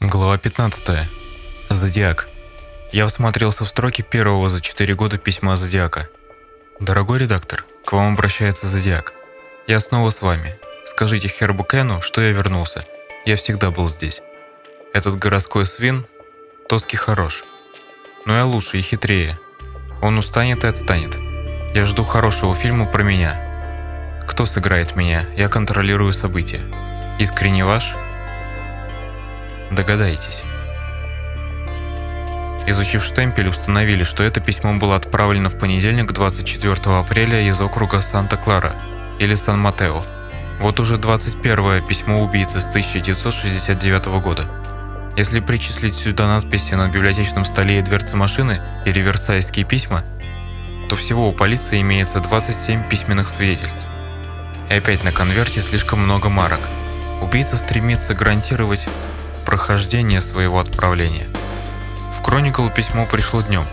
Глава 15. Зодиак. Я всмотрелся в строки первого за 4 года письма Зодиака. Дорогой редактор, к вам обращается Зодиак. Я снова с вами. Скажите Хербу Кену, что я вернулся. Я всегда был здесь. Этот городской свин Тоски хорош. Но я лучше и хитрее. Он устанет и отстанет. Я жду хорошего фильма про меня. Кто сыграет меня? Я контролирую события. Искренне ваш – Догадайтесь. Изучив штемпель, установили, что это письмо было отправлено в понедельник 24 апреля из округа Санта-Клара или Сан-Матео. Вот уже 21 письмо убийцы с 1969 года. Если причислить сюда надписи на библиотечном столе и дверце машины или версайские письма, то всего у полиции имеется 27 письменных свидетельств. И опять на конверте слишком много марок. Убийца стремится гарантировать прохождение своего отправления. В Кроникл письмо пришло днем,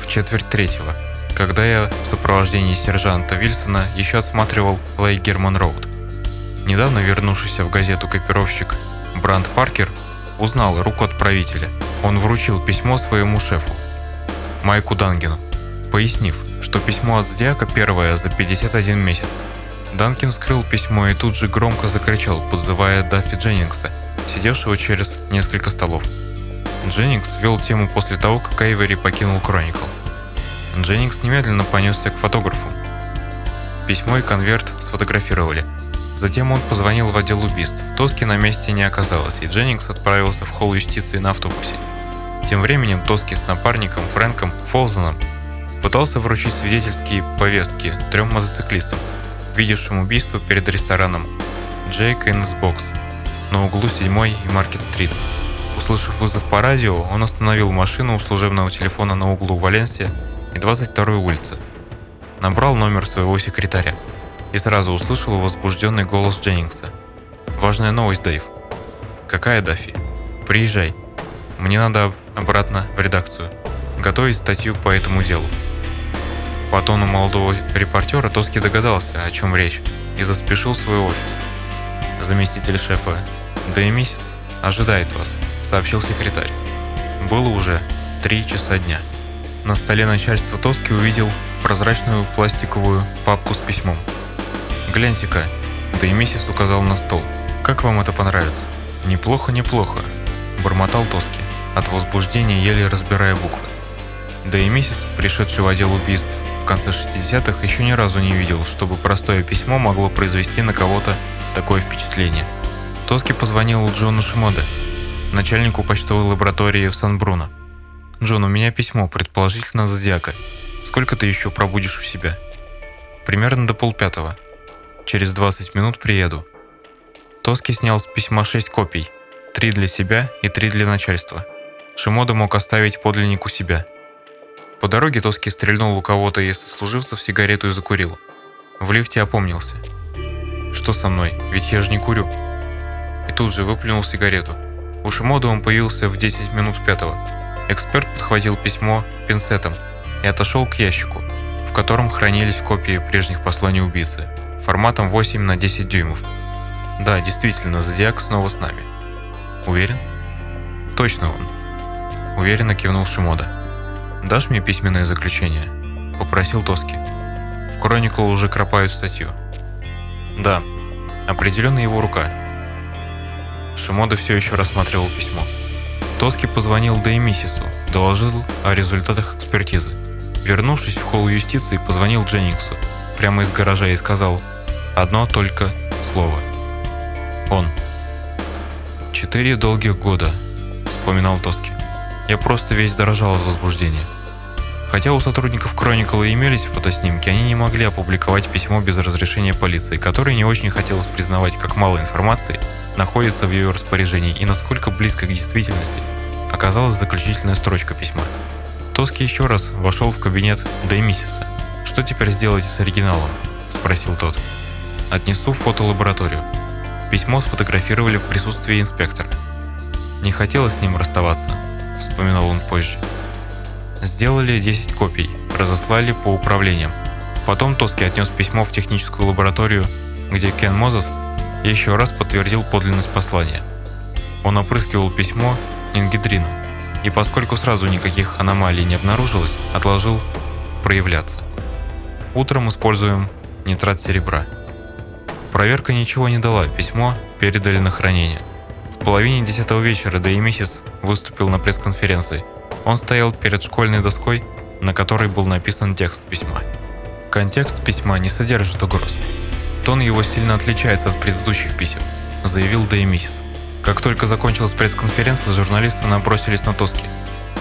в четверть третьего, когда я в сопровождении сержанта Вильсона еще отсматривал Лей Герман Роуд. Недавно вернувшийся в газету копировщик Бранд Паркер узнал руку отправителя. Он вручил письмо своему шефу, Майку Дангену, пояснив, что письмо от Зодиака первое за 51 месяц. Данкин вскрыл письмо и тут же громко закричал, подзывая Даффи Дженнингса, сидевшего через несколько столов. Дженнингс вел тему после того, как Эйвери покинул Кроникл. Дженнингс немедленно понесся к фотографу. Письмо и конверт сфотографировали. Затем он позвонил в отдел убийств. Тоски на месте не оказалось, и Дженнингс отправился в холл юстиции на автобусе. Тем временем Тоски с напарником Фрэнком Фолзеном пытался вручить свидетельские повестки трем мотоциклистам, видевшим убийство перед рестораном Джейк Иннс Бокс на углу 7 и Маркет-стрит. Услышав вызов по радио, он остановил машину у служебного телефона на углу Валенсия и 22 улицы. Набрал номер своего секретаря и сразу услышал возбужденный голос Дженнингса. «Важная новость, Дэйв». «Какая, Даффи?» «Приезжай. Мне надо обратно в редакцию. Готовить статью по этому делу». По тону молодого репортера Тоски догадался, о чем речь, и заспешил в свой офис. Заместитель шефа «Да и миссис ожидает вас», — сообщил секретарь. Было уже три часа дня. На столе начальства Тоски увидел прозрачную пластиковую папку с письмом. «Гляньте-ка», миссис указал на стол. «Как вам это понравится?» «Неплохо, неплохо», – бормотал Тоски, от возбуждения еле разбирая буквы. Да и миссис, пришедший в отдел убийств конце 60-х, еще ни разу не видел, чтобы простое письмо могло произвести на кого-то такое впечатление – Тоски позвонил Джону Шимоде, начальнику почтовой лаборатории в Сан-Бруно. «Джон, у меня письмо, предположительно Зодиака. Сколько ты еще пробудешь у себя?» «Примерно до полпятого. Через 20 минут приеду». Тоски снял с письма 6 копий. Три для себя и три для начальства. Шимода мог оставить подлинник у себя. По дороге Тоски стрельнул у кого-то из сослуживцев сигарету и закурил. В лифте опомнился. «Что со мной? Ведь я же не курю» и тут же выплюнул сигарету. У Шимода он появился в 10 минут пятого. Эксперт подхватил письмо пинцетом и отошел к ящику, в котором хранились копии прежних посланий убийцы, форматом 8 на 10 дюймов. Да, действительно, Зодиак снова с нами. Уверен? Точно он. Уверенно кивнул Шимода. «Дашь мне письменное заключение?» Попросил Тоски. В Кроникл уже кропают статью. Да, определенно его рука, Шимода все еще рассматривал письмо. Тоски позвонил Деймисису, доложил о результатах экспертизы. Вернувшись в холл юстиции, позвонил Дженнингсу прямо из гаража и сказал одно только слово. Он. «Четыре долгих года», — вспоминал Тоски. «Я просто весь дрожал от возбуждения». Хотя у сотрудников Chronicle имелись фотоснимки, они не могли опубликовать письмо без разрешения полиции, которой не очень хотелось признавать, как мало информации находится в ее распоряжении и насколько близко к действительности оказалась заключительная строчка письма. Тоски еще раз вошел в кабинет Деймисиса. «Что теперь сделаете с оригиналом?» – спросил тот. «Отнесу в фотолабораторию». Письмо сфотографировали в присутствии инспектора. «Не хотелось с ним расставаться», – вспоминал он позже. Сделали 10 копий, разослали по управлениям. Потом Тоски отнес письмо в техническую лабораторию, где Кен Мозес еще раз подтвердил подлинность послания. Он опрыскивал письмо нингидрином, и поскольку сразу никаких аномалий не обнаружилось, отложил проявляться. Утром используем нитрат серебра. Проверка ничего не дала, письмо передали на хранение. В половине десятого вечера Деймисис выступил на пресс-конференции. Он стоял перед школьной доской, на которой был написан текст письма. Контекст письма не содержит угроз. Тон его сильно отличается от предыдущих писем, заявил Деймисис. Как только закончилась пресс-конференция, журналисты набросились на Тоски.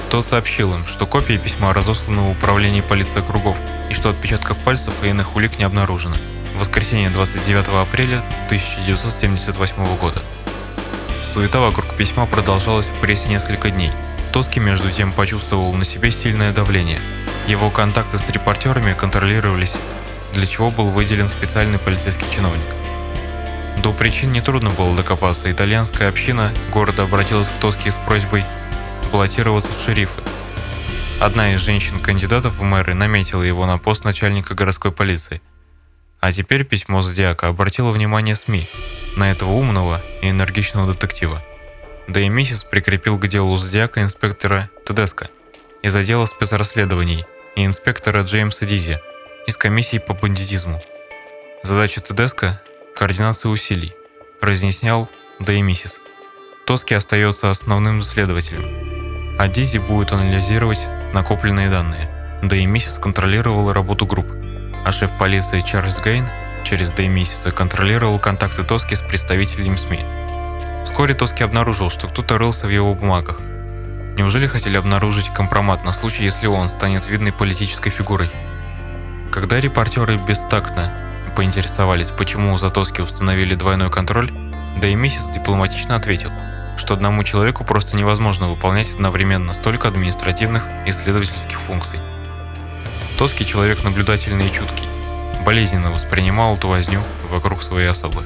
Тот сообщил им, что копии письма разосланы в управлении полиции округов и что отпечатков пальцев и иных улик не обнаружено. В воскресенье 29 апреля 1978 года. Суета вокруг письма продолжалась в прессе несколько дней. Тоски, между тем, почувствовал на себе сильное давление. Его контакты с репортерами контролировались, для чего был выделен специальный полицейский чиновник. До причин нетрудно было докопаться. Итальянская община города обратилась к Тоске с просьбой баллотироваться в шерифы. Одна из женщин-кандидатов в мэры наметила его на пост начальника городской полиции. А теперь письмо Зодиака обратило внимание СМИ на этого умного и энергичного детектива. Да и Миссис прикрепил к делу Зодиака инспектора Тедеско из отдела спецрасследований и инспектора Джеймса Дизи из комиссии по бандитизму. Задача Тедеско координации усилий, разъяснял Деймисис. Тоски остается основным следователем, а Дизи будет анализировать накопленные данные. Деймисис контролировал работу групп, а шеф полиции Чарльз Гейн через Деймисиса контролировал контакты Тоски с представителями СМИ. Вскоре Тоски обнаружил, что кто-то рылся в его бумагах. Неужели хотели обнаружить компромат на случай, если он станет видной политической фигурой? Когда репортеры бестактно поинтересовались, почему у Затоски установили двойной контроль, да и месяц дипломатично ответил, что одному человеку просто невозможно выполнять одновременно столько административных и исследовательских функций. Тоски человек наблюдательный и чуткий, болезненно воспринимал эту возню вокруг своей особы.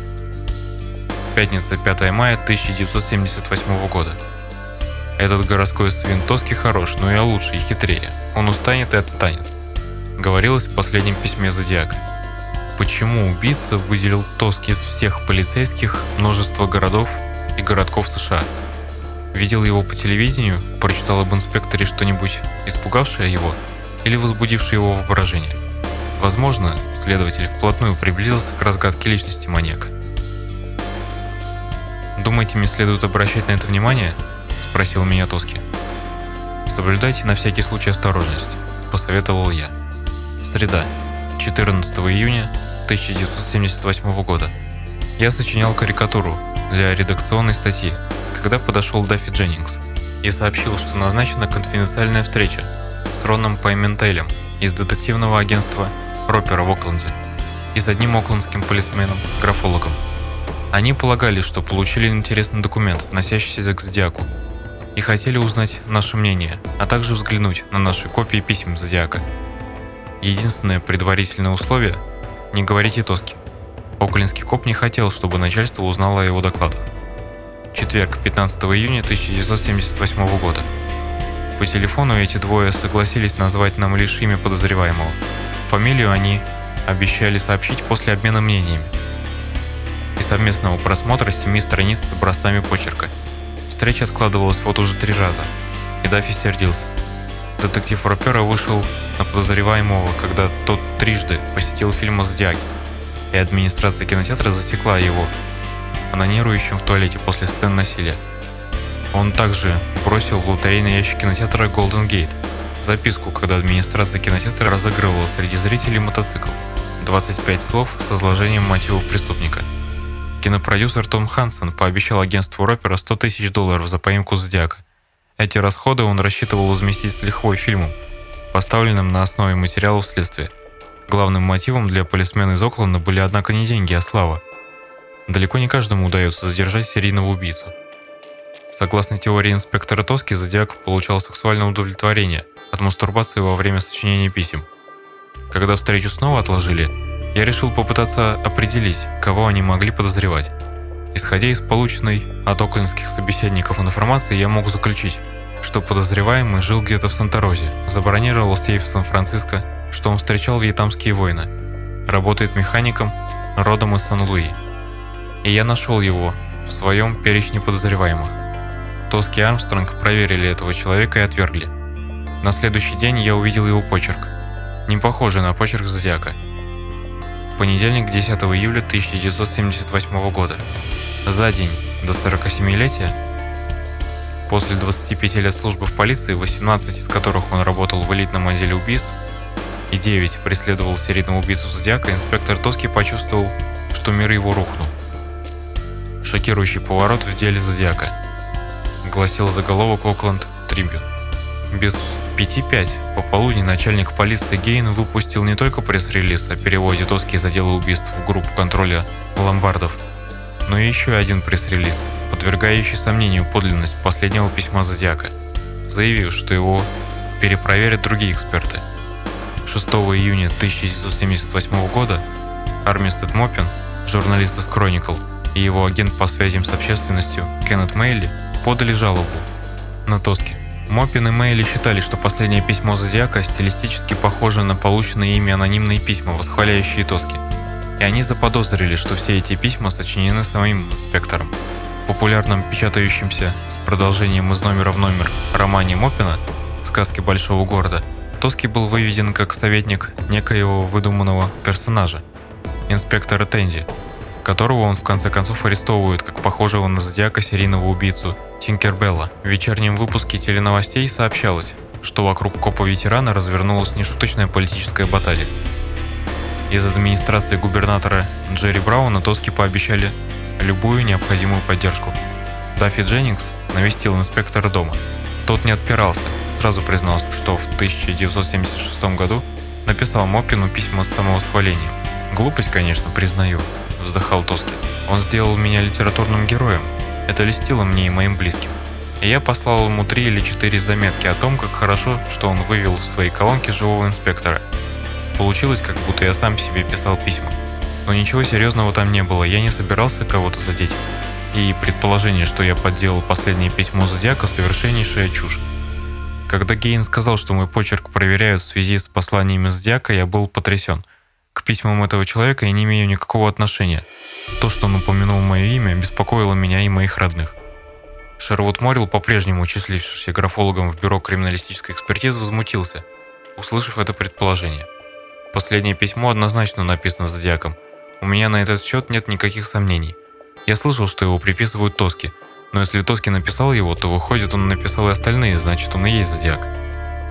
Пятница, 5 мая 1978 года. Этот городской свин Тоски хорош, но и лучше, и хитрее. Он устанет и отстанет. Говорилось в последнем письме Зодиака почему убийца выделил Тоски из всех полицейских множества городов и городков США. Видел его по телевидению, прочитал об инспекторе что-нибудь, испугавшее его или возбудившее его воображение. Возможно, следователь вплотную приблизился к разгадке личности маньяка. «Думаете, мне следует обращать на это внимание?» – спросил меня Тоски. «Соблюдайте на всякий случай осторожность», – посоветовал я. Среда, 14 июня 1978 года. Я сочинял карикатуру для редакционной статьи, когда подошел Даффи Дженнингс и сообщил, что назначена конфиденциальная встреча с Роном Пайментейлем из детективного агентства Ропера в Окленде и с одним оклендским полисменом, графологом. Они полагали, что получили интересный документ, относящийся к Зодиаку, и хотели узнать наше мнение, а также взглянуть на наши копии писем Зодиака – Единственное предварительное условие – не говорите тоски. Оклинский коп не хотел, чтобы начальство узнало о его докладах. Четверг, 15 июня 1978 года. По телефону эти двое согласились назвать нам лишь имя подозреваемого. Фамилию они обещали сообщить после обмена мнениями и совместного просмотра семи страниц с образцами почерка. Встреча откладывалась вот уже три раза, и Даффи сердился – детектив Ропера вышел на подозреваемого, когда тот трижды посетил фильм о и администрация кинотеатра засекла его, анонирующим в туалете после сцен насилия. Он также бросил в лотерейный ящик кинотеатра Golden Gate записку, когда администрация кинотеатра разыгрывала среди зрителей мотоцикл. 25 слов с изложением мотивов преступника. Кинопродюсер Том Хансен пообещал агентству Ропера 100 тысяч долларов за поимку Зодиака – эти расходы он рассчитывал возместить с лихвой фильмом, поставленным на основе материалов следствия. Главным мотивом для полисмена из Окленда были, однако, не деньги, а слава. Далеко не каждому удается задержать серийного убийцу. Согласно теории инспектора Тоски, Зодиак получал сексуальное удовлетворение от мастурбации во время сочинения писем. Когда встречу снова отложили, я решил попытаться определить, кого они могли подозревать. Исходя из полученной от оклендских собеседников информации, я мог заключить, что подозреваемый жил где-то в Санта-Розе, забронировал сейф в Сан-Франциско, что он встречал вьетнамские войны, работает механиком, родом из Сан-Луи. И я нашел его в своем перечне подозреваемых. Тоски и Армстронг проверили этого человека и отвергли. На следующий день я увидел его почерк. Не похожий на почерк Зодиака. Понедельник, 10 июля 1978 года. За день до 47-летия, после 25 лет службы в полиции, 18 из которых он работал в элитном отделе убийств, и 9 преследовал серийного убийцу Зодиака, инспектор Тоски почувствовал, что мир его рухнул. Шокирующий поворот в деле Зодиака, гласил заголовок Окленд Трибюн. Без 5.5 пополудни начальник полиции Гейн выпустил не только пресс-релиз о переводе Тоски из отдела убийств в группу контроля ломбардов, но и еще один пресс-релиз, подвергающий сомнению подлинность последнего письма Зодиака, заявив, что его перепроверят другие эксперты. 6 июня 1978 года Армистед Моппин, журналист из Chronicle, и его агент по связям с общественностью Кеннет Мейли подали жалобу на Тоски. Моппин и Мейли считали, что последнее письмо Зодиака стилистически похоже на полученные ими анонимные письма, восхваляющие Тоски. И они заподозрили, что все эти письма сочинены самим инспектором. В популярном печатающемся с продолжением из номера в номер романе Моппина «Сказки большого города» Тоски был выведен как советник некоего выдуманного персонажа, инспектора Тенди, которого он в конце концов арестовывает как похожего на зодиака серийного убийцу Тинкербелла. В вечернем выпуске теленовостей сообщалось, что вокруг копа-ветерана развернулась нешуточная политическая баталия. Из администрации губернатора Джерри Брауна Тоски пообещали любую необходимую поддержку. Даффи Дженнингс навестил инспектора дома. Тот не отпирался, сразу признался, что в 1976 году написал Моппину письма с самовосхвалением. Глупость, конечно, признаю, вздыхал Тоски. Он сделал меня литературным героем, это льстило мне и моим близким. И я послал ему три или четыре заметки о том, как хорошо, что он вывел в своей колонке живого инспектора. Получилось, как будто я сам себе писал письма. Но ничего серьезного там не было, я не собирался кого-то задеть. И предположение, что я подделал последнее письмо Зодиака, совершеннейшая чушь. Когда Гейн сказал, что мой почерк проверяют в связи с посланиями Зодиака, я был потрясен. К письмам этого человека я не имею никакого отношения. То, что он упомянул мое имя, беспокоило меня и моих родных. Шервуд Моррил, по-прежнему числившийся графологом в бюро криминалистической экспертизы, возмутился, услышав это предположение. Последнее письмо однозначно написано зодиаком. У меня на этот счет нет никаких сомнений. Я слышал, что его приписывают Тоски, но если Тоски написал его, то выходит он написал и остальные, значит он и есть зодиак.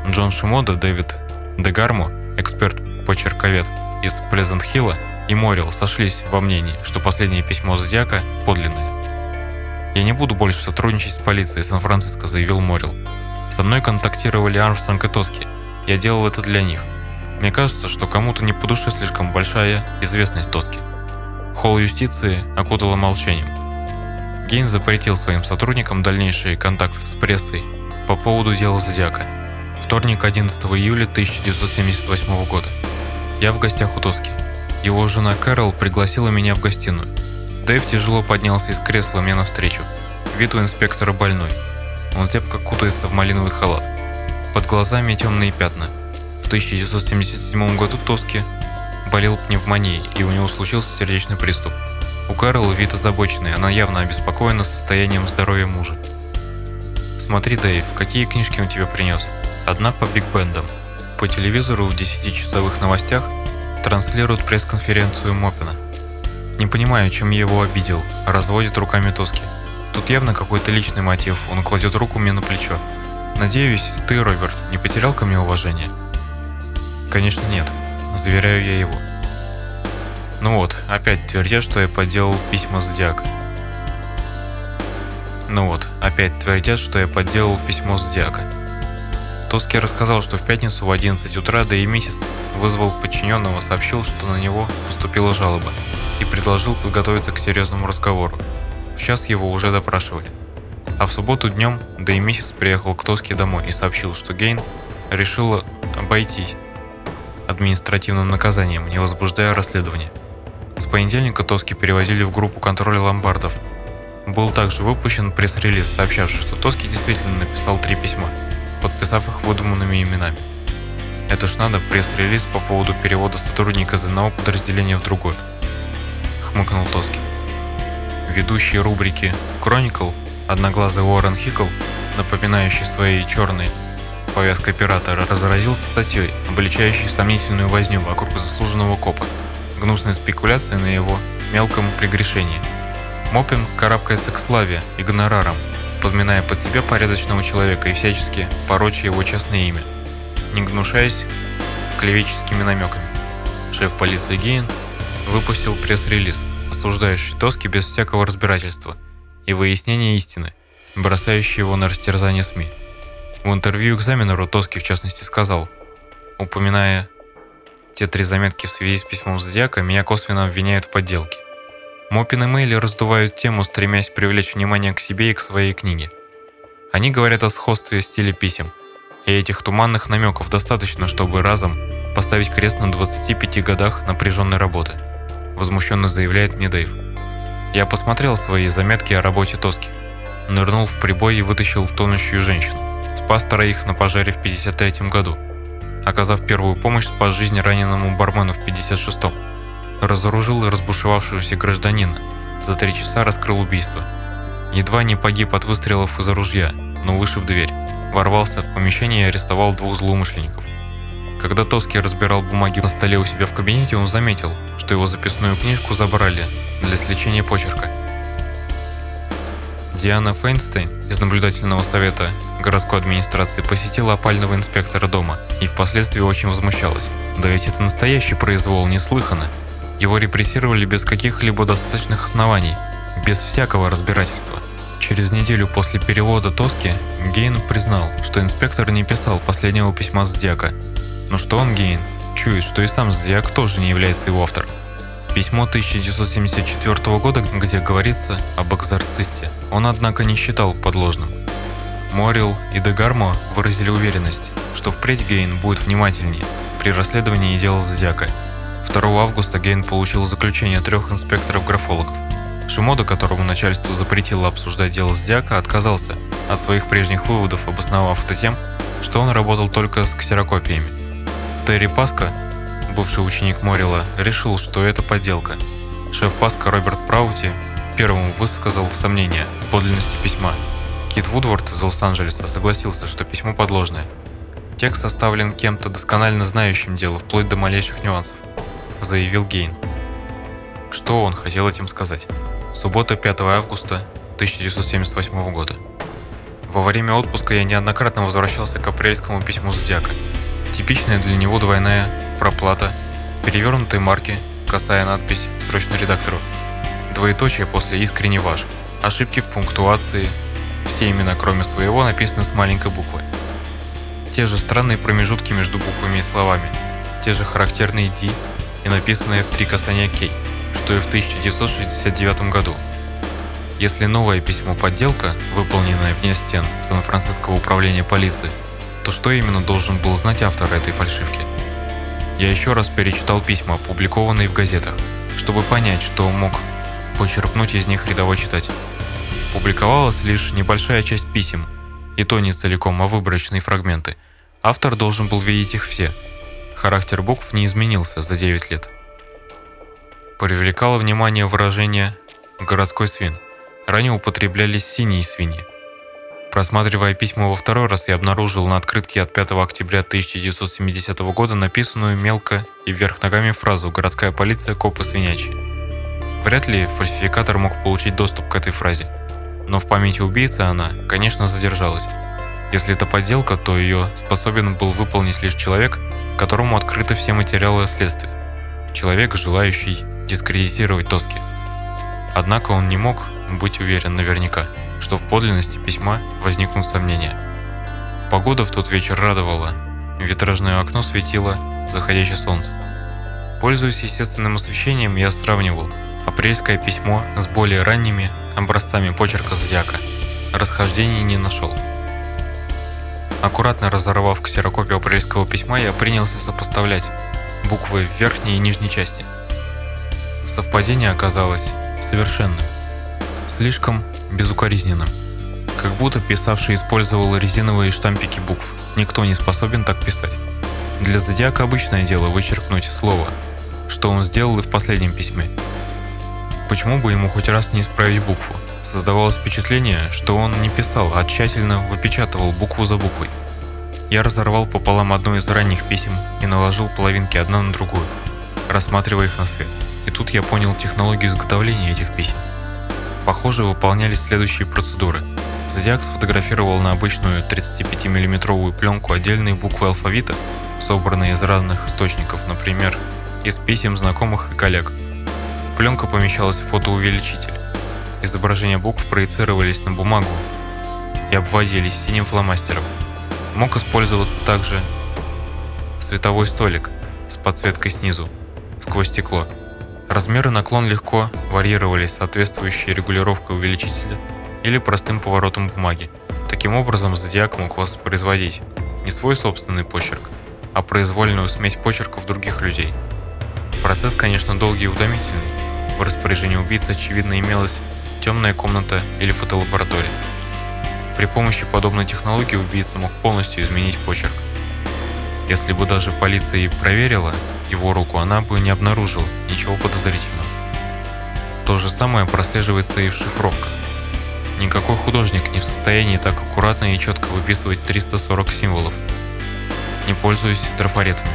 Джон Шимода, Дэвид Дегармо, эксперт-почерковед из Плезент-Хилла, и Морил сошлись во мнении, что последнее письмо Зодиака подлинное. «Я не буду больше сотрудничать с полицией Сан-Франциско», — заявил Морил. «Со мной контактировали Армстронг и Тоски. Я делал это для них. Мне кажется, что кому-то не по душе слишком большая известность Тоски». Холл юстиции окутало молчанием. Гейн запретил своим сотрудникам дальнейшие контакты с прессой по поводу дела Зодиака. Вторник, 11 июля 1978 года. Я в гостях у Тоски. Его жена Кэрол пригласила меня в гостиную. Дэйв тяжело поднялся из кресла мне навстречу. Вид у инспектора больной. Он цепко кутается в малиновый халат. Под глазами темные пятна. В 1977 году Тоски болел пневмонией, и у него случился сердечный приступ. У Кэрол вид озабоченный, она явно обеспокоена состоянием здоровья мужа. «Смотри, Дэйв, какие книжки он тебе принес?» Одна по биг-бендам. По телевизору в 10-часовых новостях транслируют пресс-конференцию Мопина. Не понимаю, чем я его обидел, разводит руками Тоски. Тут явно какой-то личный мотив, он кладет руку мне на плечо. Надеюсь, ты, Роберт, не потерял ко мне уважение? Конечно нет, заверяю я его. Ну вот, опять твердят, что я подделал письма Зодиака. Ну вот, опять твердят, что я подделал письмо Зодиака. Тоски рассказал, что в пятницу в 11 утра Дэй Миссис вызвал подчиненного, сообщил, что на него поступила жалоба и предложил подготовиться к серьезному разговору. В час его уже допрашивали. А в субботу днем Дэй Миссис приехал к Тоске домой и сообщил, что Гейн решила обойтись административным наказанием, не возбуждая расследование. С понедельника Тоски перевозили в группу контроля ломбардов. Был также выпущен пресс-релиз, сообщавший, что Тоски действительно написал три письма – подписав их выдуманными именами. Это ж надо пресс-релиз по поводу перевода сотрудника из одного подразделения в другое. Хмыкнул Тоски. Ведущий рубрики в Chronicle Одноглазый Уоррен Хикл, напоминающий своей черной повязкой оператора, разразился статьей, обличающей сомнительную возню вокруг заслуженного копа, гнусные спекуляции на его мелком прегрешении. Мопин карабкается к славе и гонорарам, подминая под себя порядочного человека и всячески пороча его частное имя, не гнушаясь клевеческими намеками. Шеф полиции Гейн выпустил пресс-релиз, осуждающий Тоски без всякого разбирательства и выяснения истины, бросающий его на растерзание СМИ. В интервью экзаменеру Тоски в частности сказал, упоминая те три заметки в связи с письмом Зодиака, меня косвенно обвиняют в подделке. Мопин и Мейли раздувают тему, стремясь привлечь внимание к себе и к своей книге. Они говорят о сходстве стиля писем, и этих туманных намеков достаточно, чтобы разом поставить крест на 25 годах напряженной работы, возмущенно заявляет мне Дэйв. Я посмотрел свои заметки о работе Тоски, нырнул в прибой и вытащил тонущую женщину. Спас троих на пожаре в 53 году. Оказав первую помощь, спас жизнь раненому бармену в 56-м разоружил разбушевавшегося гражданина. За три часа раскрыл убийство. Едва не погиб от выстрелов из оружия, но вышиб дверь. Ворвался в помещение и арестовал двух злоумышленников. Когда Тоски разбирал бумаги на столе у себя в кабинете, он заметил, что его записную книжку забрали для сличения почерка. Диана Фейнстейн из наблюдательного совета городской администрации посетила опального инспектора дома и впоследствии очень возмущалась. Да ведь это настоящий произвол, неслыханно. Его репрессировали без каких-либо достаточных оснований, без всякого разбирательства. Через неделю после перевода Тоски Гейн признал, что инспектор не писал последнего письма Зодиака. Но что он, Гейн, чует, что и сам Зодиак тоже не является его автором. Письмо 1974 года, где говорится об экзорцисте, он, однако, не считал подложным. Морил и Дегармо выразили уверенность, что впредь Гейн будет внимательнее при расследовании дела Зодиака 2 августа Гейн получил заключение трех инспекторов-графологов. Шимода, которому начальство запретило обсуждать дело с Диака, отказался от своих прежних выводов, обосновав это тем, что он работал только с ксерокопиями. Терри Паска, бывший ученик Морила, решил, что это подделка. Шеф Паска Роберт Праути первым высказал сомнения в подлинности письма. Кит Вудворд из Лос-Анджелеса согласился, что письмо подложное. Текст составлен кем-то досконально знающим дело, вплоть до малейших нюансов заявил Гейн. Что он хотел этим сказать? Суббота, 5 августа 1978 года. Во время отпуска я неоднократно возвращался к апрельскому письму Зодиака. Типичная для него двойная проплата, перевернутые марки, косая надпись «Срочно редактору», двоеточие после «Искренне ваш», ошибки в пунктуации, все имена, кроме своего, написаны с маленькой буквы. Те же странные промежутки между буквами и словами, те же характерные «ди», и написанное в три касания Кей, что и в 1969 году. Если новое письмо подделка, выполненное вне стен Сан-Франциского управления полиции, то что именно должен был знать автор этой фальшивки? Я еще раз перечитал письма, опубликованные в газетах, чтобы понять, что мог почерпнуть из них рядовой читатель. Публиковалась лишь небольшая часть писем, и то не целиком, а выборочные фрагменты. Автор должен был видеть их все – Характер букв не изменился за 9 лет. Привлекало внимание выражение «городской свин». Ранее употреблялись синие свиньи. Просматривая письма во второй раз, я обнаружил на открытке от 5 октября 1970 года написанную мелко и вверх ногами фразу «Городская полиция, копы свинячьи». Вряд ли фальсификатор мог получить доступ к этой фразе. Но в памяти убийцы она, конечно, задержалась. Если это подделка, то ее способен был выполнить лишь человек, которому открыты все материалы следствия. Человек, желающий дискредитировать Тоски. Однако он не мог быть уверен наверняка, что в подлинности письма возникнут сомнения. Погода в тот вечер радовала. Витражное окно светило заходящее солнце. Пользуясь естественным освещением, я сравнивал апрельское письмо с более ранними образцами почерка зодиака. Расхождений не нашел. Аккуратно разорвав ксерокопию апрельского письма, я принялся сопоставлять буквы в верхней и нижней части. Совпадение оказалось совершенным, слишком безукоризненным. Как будто писавший использовал резиновые штампики букв. Никто не способен так писать. Для Зодиака обычное дело вычеркнуть слово, что он сделал и в последнем письме. Почему бы ему хоть раз не исправить букву? Создавалось впечатление, что он не писал, а тщательно выпечатывал букву за буквой. Я разорвал пополам одно из ранних писем и наложил половинки одна на другую, рассматривая их на свет. И тут я понял технологию изготовления этих писем. Похоже, выполнялись следующие процедуры. Зодиак сфотографировал на обычную 35 миллиметровую пленку отдельные буквы алфавита, собранные из разных источников, например, из писем знакомых и коллег. Пленка помещалась в фотоувеличитель. Изображения букв проецировались на бумагу и обводились синим фломастером. Мог использоваться также световой столик с подсветкой снизу, сквозь стекло. Размеры наклон легко варьировались соответствующей регулировкой увеличителя или простым поворотом бумаги. Таким образом, зодиак мог воспроизводить не свой собственный почерк, а произвольную смесь почерков других людей. Процесс, конечно, долгий и утомительный. В распоряжении убийцы, очевидно, имелась темная комната или фотолаборатория. При помощи подобной технологии убийца мог полностью изменить почерк. Если бы даже полиция и проверила его руку, она бы не обнаружила ничего подозрительного. То же самое прослеживается и в шифровках. Никакой художник не в состоянии так аккуратно и четко выписывать 340 символов, не пользуясь трафаретами.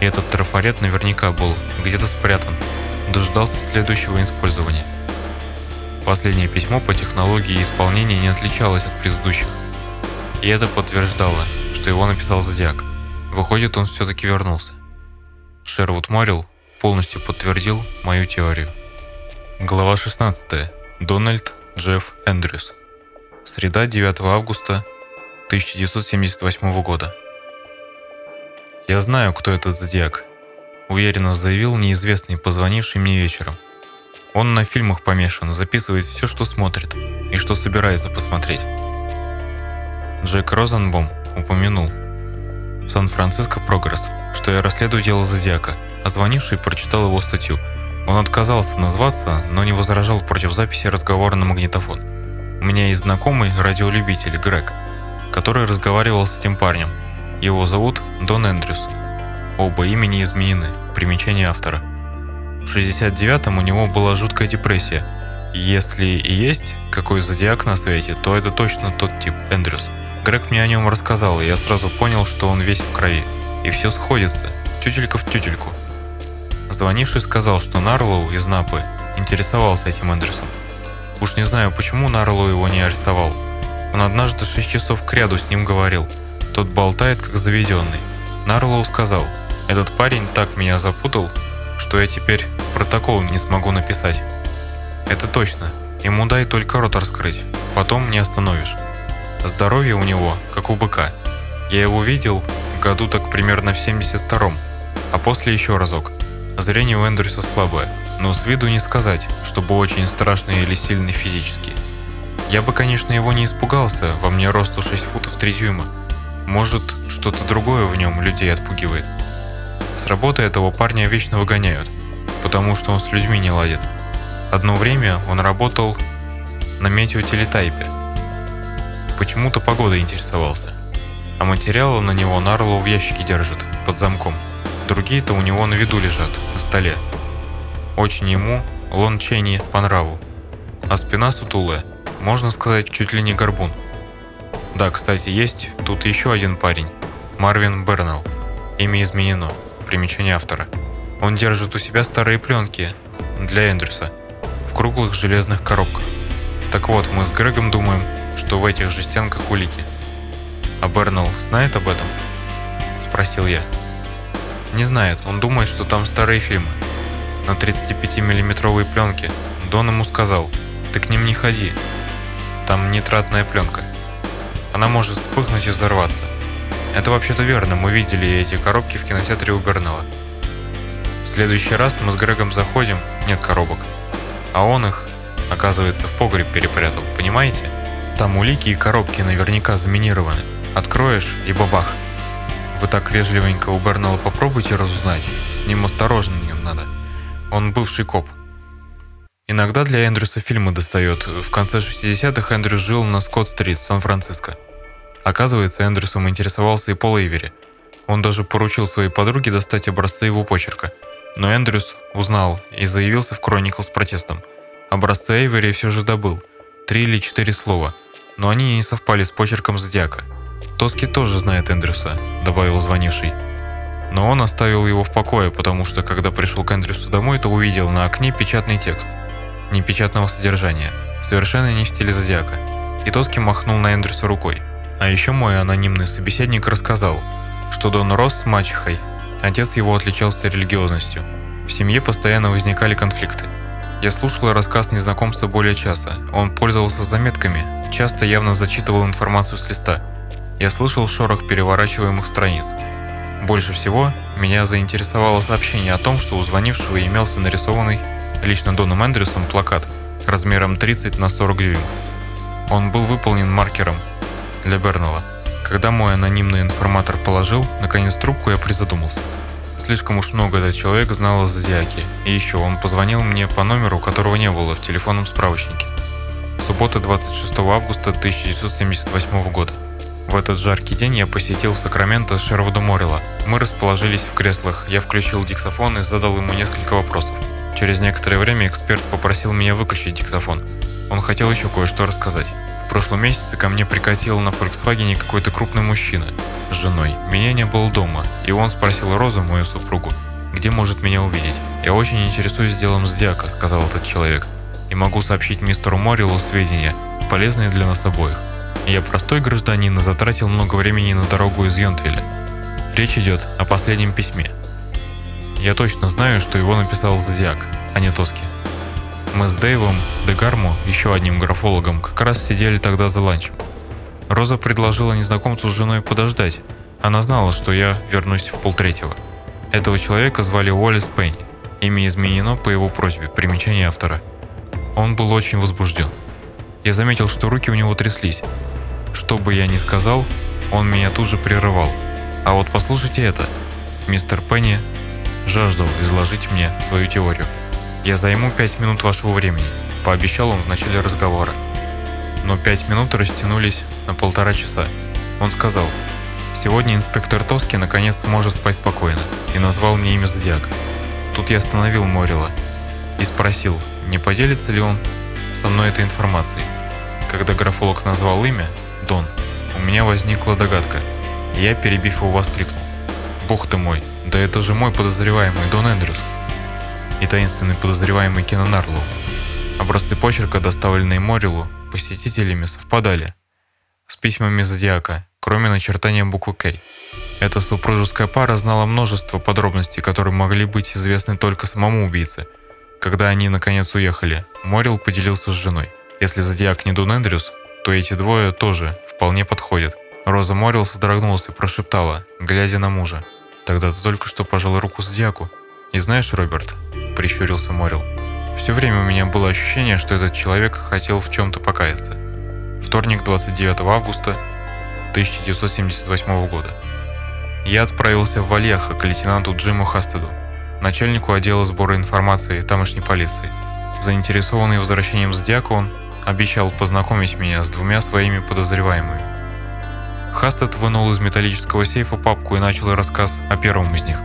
И этот трафарет наверняка был где-то спрятан, дождался следующего использования – Последнее письмо по технологии исполнения не отличалось от предыдущих. И это подтверждало, что его написал Зодиак. Выходит, он все-таки вернулся. Шервуд Моррил полностью подтвердил мою теорию. Глава 16. Дональд Джефф Эндрюс. Среда, 9 августа 1978 года. «Я знаю, кто этот зодиак», — уверенно заявил неизвестный, позвонивший мне вечером. Он на фильмах помешан, записывает все, что смотрит и что собирается посмотреть. Джек Розенбом упомянул в Сан-Франциско Прогресс, что я расследую дело Зодиака, а звонивший прочитал его статью. Он отказался назваться, но не возражал против записи разговора на магнитофон. У меня есть знакомый радиолюбитель Грег, который разговаривал с этим парнем. Его зовут Дон Эндрюс. Оба имени изменены. Примечание автора. В 69-м у него была жуткая депрессия. Если и есть какой зодиак на свете, то это точно тот тип, Эндрюс. Грег мне о нем рассказал, и я сразу понял, что он весь в крови. И все сходится, тютелька в тютельку. Звонивший сказал, что Нарлоу из Напы интересовался этим Эндрюсом. Уж не знаю, почему Нарлоу его не арестовал. Он однажды 6 часов к ряду с ним говорил. Тот болтает, как заведенный. Нарлоу сказал, этот парень так меня запутал, что я теперь протокол не смогу написать. Это точно. Ему дай только рот раскрыть, потом не остановишь. Здоровье у него, как у быка. Я его видел году так примерно в 72-м, а после еще разок. Зрение у Эндрюса слабое, но с виду не сказать, чтобы очень страшный или сильный физически. Я бы, конечно, его не испугался, во мне росту 6 футов 3 дюйма. Может, что-то другое в нем людей отпугивает. С работы этого парня вечно выгоняют, потому что он с людьми не ладит. Одно время он работал на метеотелетайпе. Почему-то погодой интересовался. А материалы на него Нарлоу в ящике держит, под замком. Другие-то у него на виду лежат, на столе. Очень ему Лон Ченни по нраву. А спина сутулая, можно сказать, чуть ли не горбун. Да, кстати, есть тут еще один парень, Марвин Бернелл. Имя изменено. Примечание автора. Он держит у себя старые пленки для Эндрюса в круглых железных коробках. Так вот, мы с Грегом думаем, что в этих же стенках улики. А Бернелл знает об этом? Спросил я. Не знает, он думает, что там старые фильмы. На 35-миллиметровой пленке. Дон ему сказал, ты к ним не ходи. Там нитратная пленка. Она может вспыхнуть и взорваться. Это вообще-то верно, мы видели эти коробки в кинотеатре у Бернелла. В следующий раз мы с Грегом заходим, нет коробок. А он их, оказывается, в погреб перепрятал, понимаете? Там улики и коробки наверняка заминированы. Откроешь и бабах. Вы так вежливенько у Бернелла попробуйте разузнать. С ним осторожным надо. Он бывший коп. Иногда для Эндрюса фильмы достает. В конце 60-х Эндрюс жил на Скотт-стрит Сан-Франциско. Оказывается, Эндрюсом интересовался и Пол Эйвери. Он даже поручил своей подруге достать образцы его почерка. Но Эндрюс узнал и заявился в Кроникл с протестом. Образцы Эйвери все же добыл. три или четыре слова, но они не совпали с почерком Зодиака. Тоски тоже знает Эндрюса, добавил звонивший. Но он оставил его в покое, потому что когда пришел к Эндрюсу домой, то увидел на окне печатный текст, непечатного содержания, совершенно не в стиле Зодиака. И Тоски махнул на Эндрюса рукой. А еще мой анонимный собеседник рассказал, что Дон рос с мачехой. Отец его отличался религиозностью. В семье постоянно возникали конфликты. Я слушал рассказ незнакомца более часа. Он пользовался заметками, часто явно зачитывал информацию с листа. Я слышал шорох переворачиваемых страниц. Больше всего меня заинтересовало сообщение о том, что у звонившего имелся нарисованный лично Доном Эндрюсом плакат размером 30 на 40 дюйм. Он был выполнен маркером для Бернелла. Когда мой анонимный информатор положил, наконец, трубку, я призадумался. Слишком уж много этот человек знал о Зодиаке. И еще он позвонил мне по номеру, которого не было в телефонном справочнике. Суббота 26 августа 1978 года. В этот жаркий день я посетил Сакраменто Шервуду Моррила. Мы расположились в креслах, я включил диктофон и задал ему несколько вопросов. Через некоторое время эксперт попросил меня выключить диктофон. Он хотел еще кое-что рассказать. В прошлом месяце ко мне прикатил на Volkswagen какой-то крупный мужчина с женой. Меня не было дома, и он спросил Розу, мою супругу, где может меня увидеть. «Я очень интересуюсь делом Зодиака», — сказал этот человек, «и могу сообщить мистеру Моррилу сведения, полезные для нас обоих. Я простой гражданин и затратил много времени на дорогу из Йонтвилля. Речь идет о последнем письме. Я точно знаю, что его написал Зодиак, а не Тоски. Мы с Дэйвом Дегарму, еще одним графологом, как раз сидели тогда за ланчем. Роза предложила незнакомцу с женой подождать. Она знала, что я вернусь в полтретьего. Этого человека звали Уоллес Пенни. Имя изменено по его просьбе, примечание автора. Он был очень возбужден. Я заметил, что руки у него тряслись, что бы я ни сказал, он меня тут же прерывал. А вот послушайте это. Мистер Пенни жаждал изложить мне свою теорию. Я займу пять минут вашего времени, пообещал он в начале разговора. Но пять минут растянулись на полтора часа. Он сказал, сегодня инспектор Тоски наконец сможет спать спокойно, и назвал мне имя Зодиака. Тут я остановил Морила и спросил, не поделится ли он со мной этой информацией. Когда графолог назвал имя, Дон, у меня возникла догадка. Я, перебив его, воскликнул. Бог ты мой, да это же мой подозреваемый Дон Эндрюс. И таинственный подозреваемый Кенан Арлоу. Образцы почерка, доставленные Морилу, посетителями совпадали с письмами Зодиака, кроме начертания буквы К. Эта супружеская пара знала множество подробностей, которые могли быть известны только самому убийце. Когда они наконец уехали, Морил поделился с женой. Если Зодиак не Дон Эндрюс, то эти двое тоже вполне подходят. Роза Морил содрогнулась и прошептала, глядя на мужа. «Тогда ты только что пожал руку Зодиаку». «И знаешь, Роберт», — прищурился Морил, «все время у меня было ощущение, что этот человек хотел в чем-то покаяться». Вторник, 29 августа 1978 года. Я отправился в Вальяха к лейтенанту Джиму Хастеду, начальнику отдела сбора информации тамошней полиции. Заинтересованный возвращением Зодиака, он обещал познакомить меня с двумя своими подозреваемыми. Хастед вынул из металлического сейфа папку и начал рассказ о первом из них.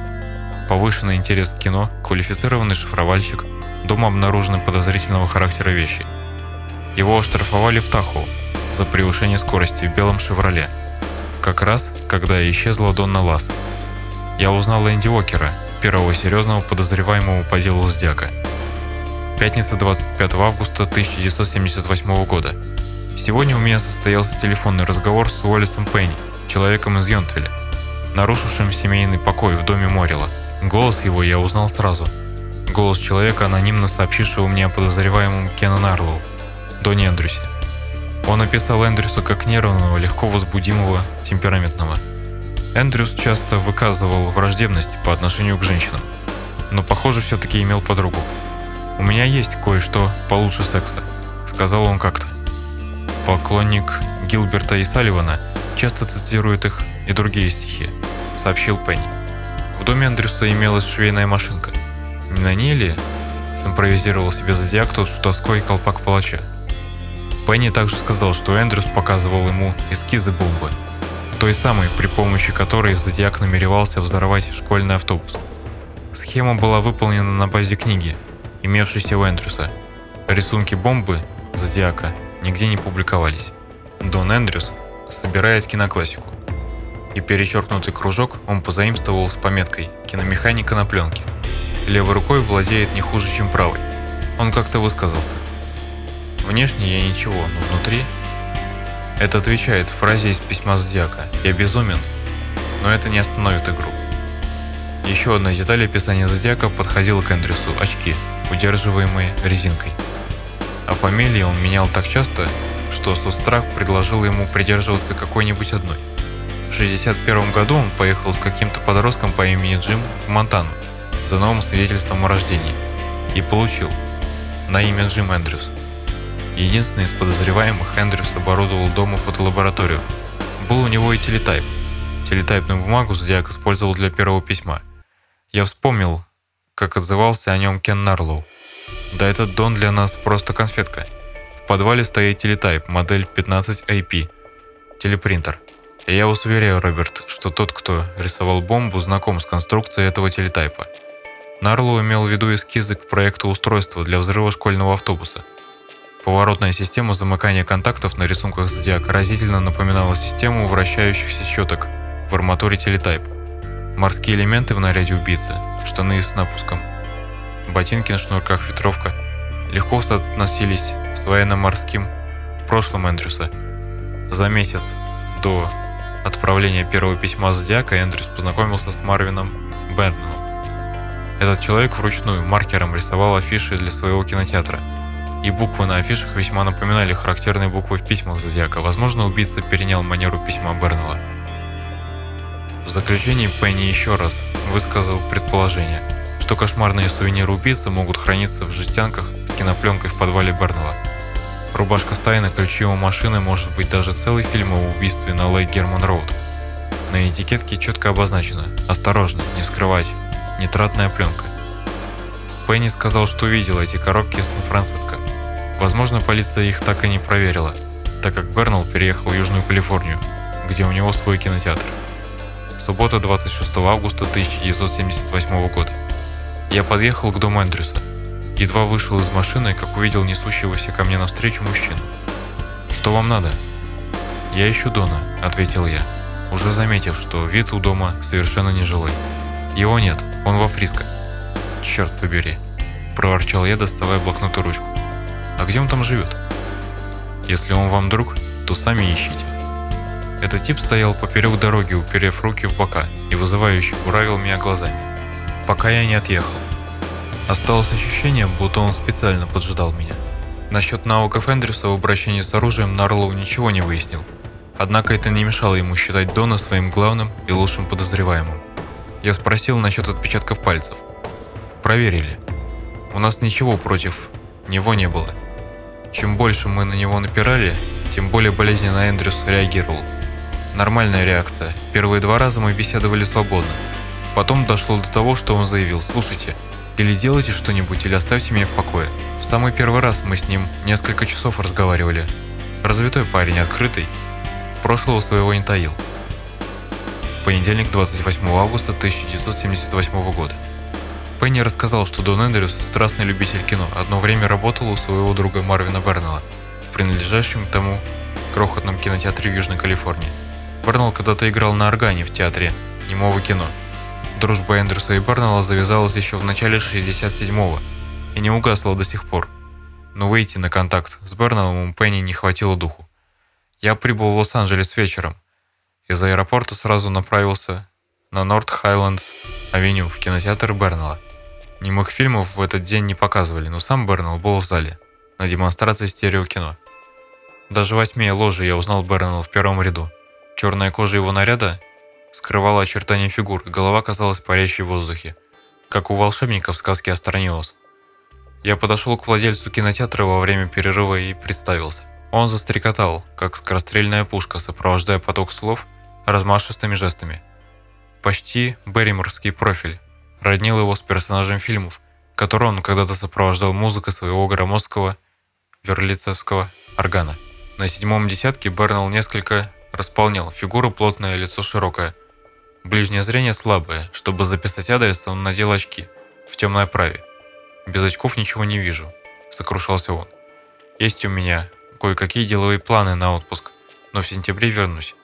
Повышенный интерес к кино, квалифицированный шифровальщик, дома обнаружены подозрительного характера вещи. Его оштрафовали в Таху за превышение скорости в белом «Шевроле», как раз, когда исчезла Донна Ласс. Я узнал Энди Уокера, первого серьезного подозреваемого по делу Сдяка. Пятница 25 августа 1978 года. Сегодня у меня состоялся телефонный разговор с Уоллесом Пенни, человеком из Йонтвилля, нарушившим семейный покой в доме Морила. Голос его я узнал сразу. Голос человека, анонимно сообщившего мне о подозреваемом Кеннон Арлоу, Доне Эндрюсе. Он описал Эндрюса как нервного, легко возбудимого, темпераментного. Эндрюс часто выказывал враждебность по отношению к женщинам, но, похоже, все-таки имел подругу. «У меня есть кое-что получше секса», — сказал он как-то. Поклонник Гилберта и Салливана часто цитирует их и другие стихи, сообщил Пенни. В доме Андрюса имелась швейная машинка. На ней ли симпровизировал себе зодиак тот шутовской колпак палача? Пенни также сказал, что Эндрюс показывал ему эскизы бомбы, той самой, при помощи которой зодиак намеревался взорвать школьный автобус. Схема была выполнена на базе книги, имевшейся у Эндрюса. Рисунки бомбы, зодиака, нигде не публиковались. Дон Эндрюс собирает киноклассику. И перечеркнутый кружок он позаимствовал с пометкой «Киномеханика на пленке». Левой рукой владеет не хуже, чем правой. Он как-то высказался. Внешне я ничего, но внутри... Это отвечает фразе из письма Зодиака «Я безумен, но это не остановит игру». Еще одна деталь описания Зодиака подходила к Эндрюсу – очки, удерживаемые резинкой. А фамилии он менял так часто, что соцстрах предложил ему придерживаться какой-нибудь одной. В 1961 году он поехал с каким-то подростком по имени Джим в Монтану за новым свидетельством о рождении и получил на имя Джим Эндрюс. Единственный из подозреваемых Эндрюс оборудовал дома фотолабораторию. Был у него и телетайп. Телетайпную бумагу Зодиак использовал для первого письма. Я вспомнил, как отзывался о нем Кен Нарлоу. Да этот Дон для нас просто конфетка. В подвале стоит телетайп, модель 15IP, телепринтер. Я вас уверяю, Роберт, что тот, кто рисовал бомбу, знаком с конструкцией этого телетайпа. Нарлоу имел в виду эскизы к проекту устройства для взрыва школьного автобуса. Поворотная система замыкания контактов на рисунках Зодиака разительно напоминала систему вращающихся щеток в арматуре телетайпа. Морские элементы в наряде убийцы, штаны с напуском, ботинки на шнурках, ветровка легко соотносились с военно-морским прошлым Эндрюса. За месяц до отправления первого письма Зодиака Эндрюс познакомился с Марвином Бернеллом. Этот человек вручную маркером рисовал афиши для своего кинотеатра. И буквы на афишах весьма напоминали характерные буквы в письмах Зодиака. Возможно, убийца перенял манеру письма Бернелла. В заключении Пенни еще раз высказал предположение, что кошмарные сувениры убийцы могут храниться в жестянках с кинопленкой в подвале Бернелла. Рубашка Стайна, ключи его машины, может быть даже целый фильм о убийстве на Лейк Герман Роуд. На этикетке четко обозначено «Осторожно, не скрывать, нитратная пленка». Пенни сказал, что видел эти коробки в Сан-Франциско. Возможно, полиция их так и не проверила, так как Бернелл переехал в Южную Калифорнию, где у него свой кинотеатр. Суббота 26 августа 1978 года. Я подъехал к дому Эндрюса – Едва вышел из машины, как увидел несущегося ко мне навстречу мужчину. «Что вам надо?» «Я ищу Дона», — ответил я, уже заметив, что вид у дома совершенно нежилой. «Его нет, он во Фриско». «Черт побери», — проворчал я, доставая блокнот и ручку. «А где он там живет?» «Если он вам друг, то сами ищите». Этот тип стоял поперек дороги, уперев руки в бока и вызывающе буравил меня глазами, пока я не отъехал. Осталось ощущение, будто он специально поджидал меня. Насчет навыков Эндрюса в обращении с оружием Нарлоу ничего не выяснил. Однако это не мешало ему считать Дона своим главным и лучшим подозреваемым. Я спросил насчет отпечатков пальцев. Проверили. У нас ничего против него не было. Чем больше мы на него напирали, тем более болезненно Эндрюс реагировал. Нормальная реакция. Первые два раза мы беседовали свободно. Потом дошло до того, что он заявил, слушайте, или делайте что-нибудь, или оставьте меня в покое. В самый первый раз мы с ним несколько часов разговаривали. Развитой парень, открытый. Прошлого своего не таил. Понедельник, 28 августа 1978 года. Пенни рассказал, что Дон Эндрюс – страстный любитель кино. Одно время работал у своего друга Марвина Бернелла в принадлежащем тому крохотном кинотеатре в Южной Калифорнии. Бернелл когда-то играл на органе в театре немого кино – Дружба Эндрюса и Барнелла завязалась еще в начале 67-го и не угасла до сих пор. Но выйти на контакт с Бернеллом у Пенни не хватило духу. Я прибыл в Лос-Анджелес вечером. Из аэропорта сразу направился на Норт Хайлендс авеню в кинотеатр Бернелла. Немых фильмов в этот день не показывали, но сам Бернелл был в зале на демонстрации стереокино. Даже в восьми ложи я узнал Бернелла в первом ряду. Черная кожа его наряда скрывала очертания фигур, и голова казалась парящей в воздухе, как у волшебника в сказке Астрониос. Я подошел к владельцу кинотеатра во время перерыва и представился. Он застрекотал, как скорострельная пушка, сопровождая поток слов размашистыми жестами. Почти берриморский профиль роднил его с персонажем фильмов, который он когда-то сопровождал музыкой своего громоздкого верлицевского органа. На седьмом десятке Бернелл несколько располнел, фигура плотная, лицо широкое – Ближнее зрение слабое. Чтобы записать адрес, он надел очки. В темной оправе. Без очков ничего не вижу. Сокрушался он. Есть у меня кое-какие деловые планы на отпуск, но в сентябре вернусь.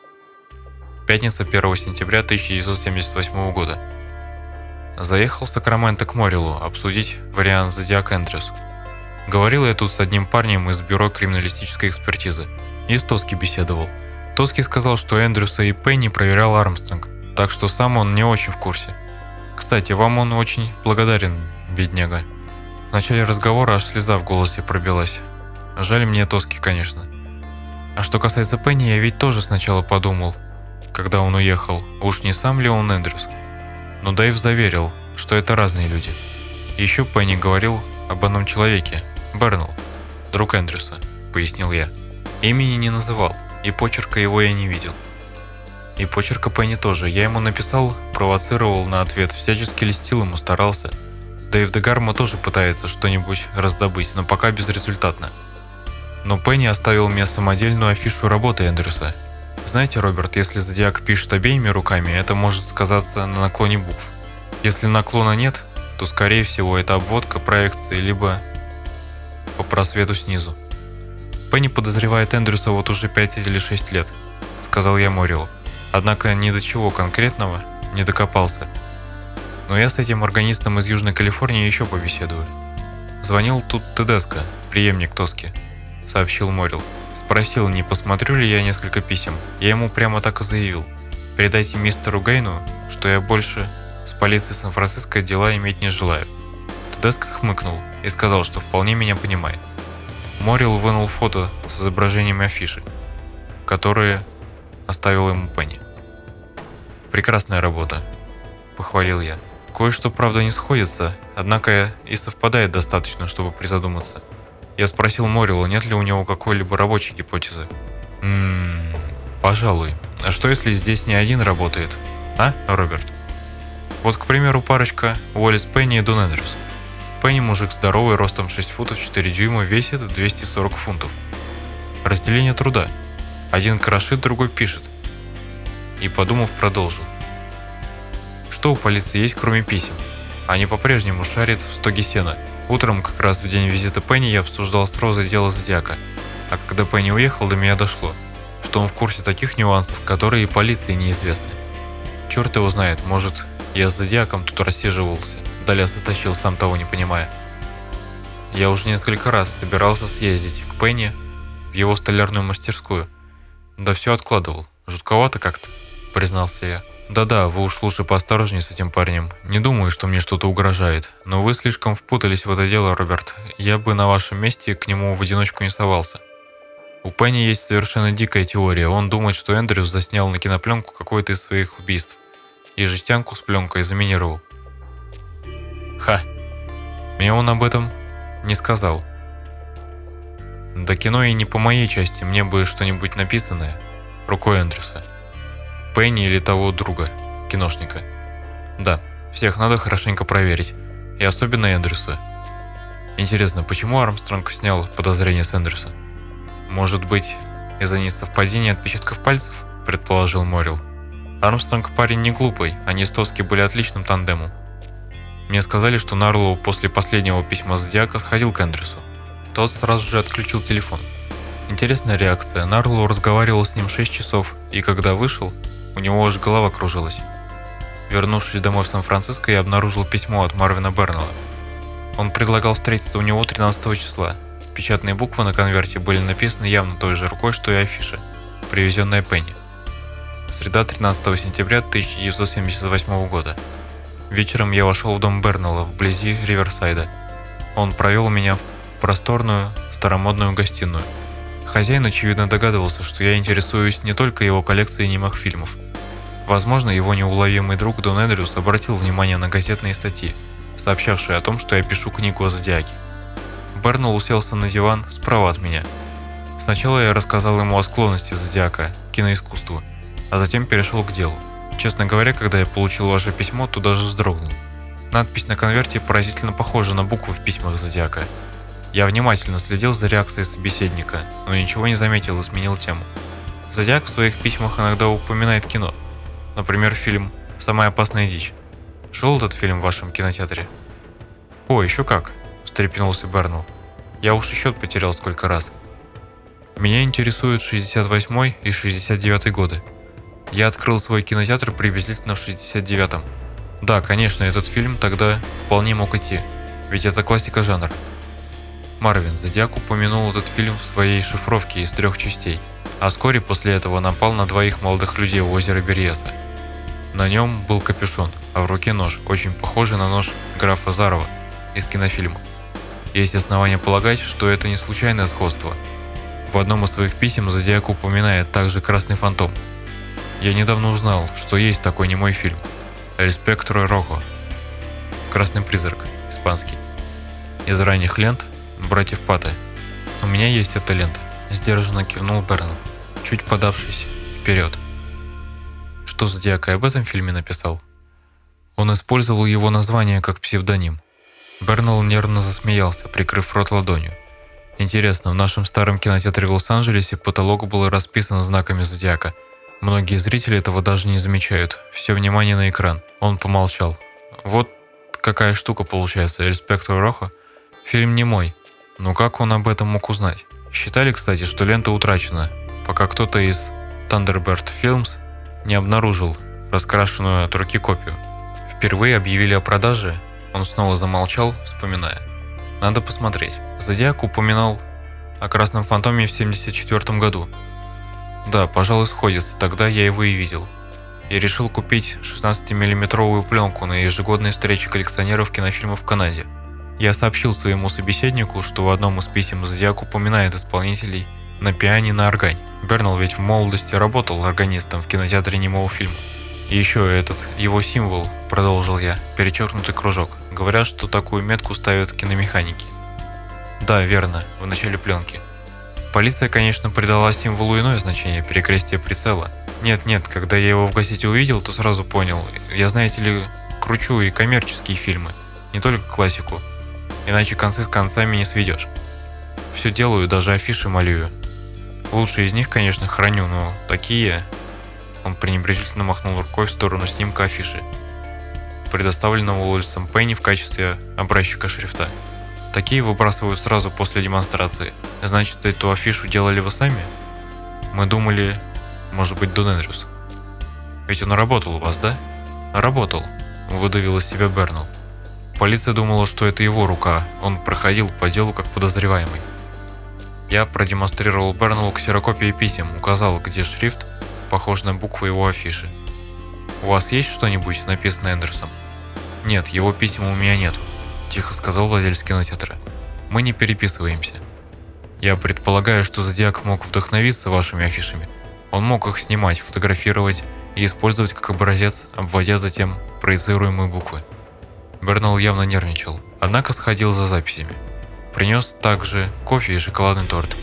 Пятница 1 сентября 1978 года. Заехал в Сакраменто к Морилу обсудить вариант Зодиак Эндрюс. Говорил я тут с одним парнем из бюро криминалистической экспертизы. И с Тоски беседовал. Тоски сказал, что Эндрюса и Пенни проверял Армстронг, так что сам он не очень в курсе. Кстати, вам он очень благодарен, бедняга. В начале разговора аж слеза в голосе пробилась. Жаль мне Тоски, конечно. А что касается Пенни, я ведь тоже сначала подумал, когда он уехал, уж не сам ли он Эндрюс. Но Дэйв заверил, что это разные люди. Еще Пенни говорил об одном человеке, Бернелл, друг Эндрюса, пояснил я. Имени не называл, и почерка его я не видел. И почерка Пенни тоже. Я ему написал, провоцировал на ответ, всячески льстил ему, старался. Дэйв Дегармо тоже пытается что-нибудь раздобыть, но пока безрезультатно. Но Пенни оставил мне самодельную афишу работы Эндрюса. Знаете, Роберт, если Зодиак пишет обеими руками, это может сказаться на наклоне букв. Если наклона нет, то скорее всего это обводка проекции, либо по просвету снизу. Пенни подозревает Эндрюса вот уже 5 или 6 лет, сказал я Морилу. Однако ни до чего конкретного не докопался. Но я с этим органистом из Южной Калифорнии еще побеседую. Звонил тут Тедеско, преемник Тоски, сообщил Морил. Спросил, не посмотрю ли я несколько писем. Я ему прямо так и заявил. Передайте мистеру Гейну, что я больше с полицией Сан-Франциско дела иметь не желаю. Тедеско хмыкнул и сказал, что вполне меня понимает. Морил вынул фото с изображением афиши, которые оставил ему Пенни. «Прекрасная работа», – похвалил я. Кое-что, правда, не сходится, однако и совпадает достаточно, чтобы призадуматься. Я спросил Морила, нет ли у него какой-либо рабочей гипотезы. «Ммм, пожалуй. А что если здесь не один работает? А, Роберт?» Вот, к примеру, парочка Уоллес Пенни и Дон Эндрюс. Пенни мужик здоровый, ростом 6 футов 4 дюйма, весит 240 фунтов. Разделение труда. Один крошит, другой пишет. И подумав, продолжил. Что у полиции есть, кроме писем? Они по-прежнему шарят в стоге сена. Утром, как раз в день визита Пенни, я обсуждал с Розой дело Зодиака. А когда Пенни уехал, до меня дошло, что он в курсе таких нюансов, которые и полиции неизвестны. Черт его знает, может, я с Зодиаком тут рассиживался, Даля затащил, сам того не понимая. Я уже несколько раз собирался съездить к Пенни в его столярную мастерскую. Да все откладывал. Жутковато как-то, признался я. Да-да, вы уж лучше поосторожнее с этим парнем. Не думаю, что мне что-то угрожает. Но вы слишком впутались в это дело, Роберт. Я бы на вашем месте к нему в одиночку не совался. У Пенни есть совершенно дикая теория. Он думает, что Эндрюс заснял на кинопленку какое-то из своих убийств. И жестянку с пленкой заминировал. Ха. Мне он об этом не сказал. Да кино и не по моей части, мне бы что-нибудь написанное. Рукой Эндрюса. Пенни или того друга, киношника. Да, всех надо хорошенько проверить. И особенно Эндрюса. Интересно, почему Армстронг снял подозрение с Эндрюса? Может быть, из-за несовпадения отпечатков пальцев, предположил Морил. Армстронг парень не глупый, они с Тоски были отличным тандемом. Мне сказали, что Нарлоу после последнего письма Зодиака сходил к Эндрюсу. Тот сразу же отключил телефон. Интересная реакция. Нарлоу разговаривал с ним 6 часов, и когда вышел, у него аж голова кружилась. Вернувшись домой в Сан-Франциско, я обнаружил письмо от Марвина Бернелла. Он предлагал встретиться у него 13 числа. Печатные буквы на конверте были написаны явно той же рукой, что и афиша, привезенная Пенни. Среда 13 сентября 1978 года. Вечером я вошел в дом Бернелла вблизи Риверсайда. Он провел меня в просторную, старомодную гостиную. Хозяин, очевидно, догадывался, что я интересуюсь не только его коллекцией немых фильмов. Возможно, его неуловимый друг Дон Эндрюс обратил внимание на газетные статьи, сообщавшие о том, что я пишу книгу о Зодиаке. Бернелл уселся на диван справа от меня. Сначала я рассказал ему о склонности Зодиака к киноискусству, а затем перешел к делу. Честно говоря, когда я получил ваше письмо, то даже вздрогнул. Надпись на конверте поразительно похожа на буквы в письмах Зодиака. Я внимательно следил за реакцией собеседника, но ничего не заметил и сменил тему. Зодиак в своих письмах иногда упоминает кино. Например, фильм «Самая опасная дичь». Шел этот фильм в вашем кинотеатре? О, еще как, встрепенулся Бернелл. Я уж и счет потерял сколько раз. Меня интересуют 68 и 69 годы. Я открыл свой кинотеатр приблизительно в 69-м. Да, конечно, этот фильм тогда вполне мог идти, ведь это классика жанра. Марвин Зодиак упомянул этот фильм в своей шифровке из трех частей, а вскоре после этого напал на двоих молодых людей у озера Берьеса. На нем был капюшон, а в руке нож, очень похожий на нож графа Зарова из кинофильма. Есть основания полагать, что это не случайное сходство. В одном из своих писем Зодиак упоминает также «Красный фантом». Я недавно узнал, что есть такой немой фильм «Респектро Рохо» «Красный призрак» испанский. Из ранних лент братьев Паты. У меня есть эта лента. Сдержанно кивнул Бернл, чуть подавшись вперед. Что Зодиак и об этом фильме написал? Он использовал его название как псевдоним. Бернелл нервно засмеялся, прикрыв рот ладонью. Интересно, в нашем старом кинотеатре в Лос-Анджелесе потолок был расписан знаками зодиака. Многие зрители этого даже не замечают. Все внимание на экран. Он помолчал. Вот какая штука получается, Респектор Роха. Фильм не мой, но как он об этом мог узнать? Считали, кстати, что лента утрачена, пока кто-то из Thunderbird Films не обнаружил раскрашенную от руки копию. Впервые объявили о продаже, он снова замолчал, вспоминая. Надо посмотреть. Зодиак упоминал о Красном Фантоме в 74 году. Да, пожалуй, сходится, тогда я его и видел. Я решил купить 16-миллиметровую пленку на ежегодной встрече коллекционеров кинофильмов в Канаде – я сообщил своему собеседнику, что в одном из писем Зодиак упоминает исполнителей на пиане на органе. Бернал ведь в молодости работал органистом в кинотеатре немого фильма. И еще этот его символ, продолжил я, перечеркнутый кружок. Говорят, что такую метку ставят киномеханики. Да, верно, в начале пленки. Полиция, конечно, придала символу иное значение, перекрестие прицела. Нет-нет, когда я его в газете увидел, то сразу понял. Я, знаете ли, кручу и коммерческие фильмы, не только классику иначе концы с концами не сведешь. Все делаю, даже афиши малюю. Лучшие из них, конечно, храню, но такие... Он пренебрежительно махнул рукой в сторону снимка афиши, предоставленного Уоллесом Пенни в качестве образчика шрифта. Такие выбрасывают сразу после демонстрации. Значит, эту афишу делали вы сами? Мы думали, может быть, Дон Эндрюс. Ведь он работал у вас, да? Работал, выдавил из себя Бернелл. Полиция думала, что это его рука, он проходил по делу как подозреваемый. Я продемонстрировал Бернеллу ксерокопии писем, указал, где шрифт похож на буквы его афиши. «У вас есть что-нибудь, написанное Эндерсом?» «Нет, его писем у меня нет», – тихо сказал владелец кинотеатра. «Мы не переписываемся. Я предполагаю, что Зодиак мог вдохновиться вашими афишами. Он мог их снимать, фотографировать и использовать как образец, обводя затем проецируемые буквы. Бернелл явно нервничал, однако сходил за записями. Принес также кофе и шоколадный торт.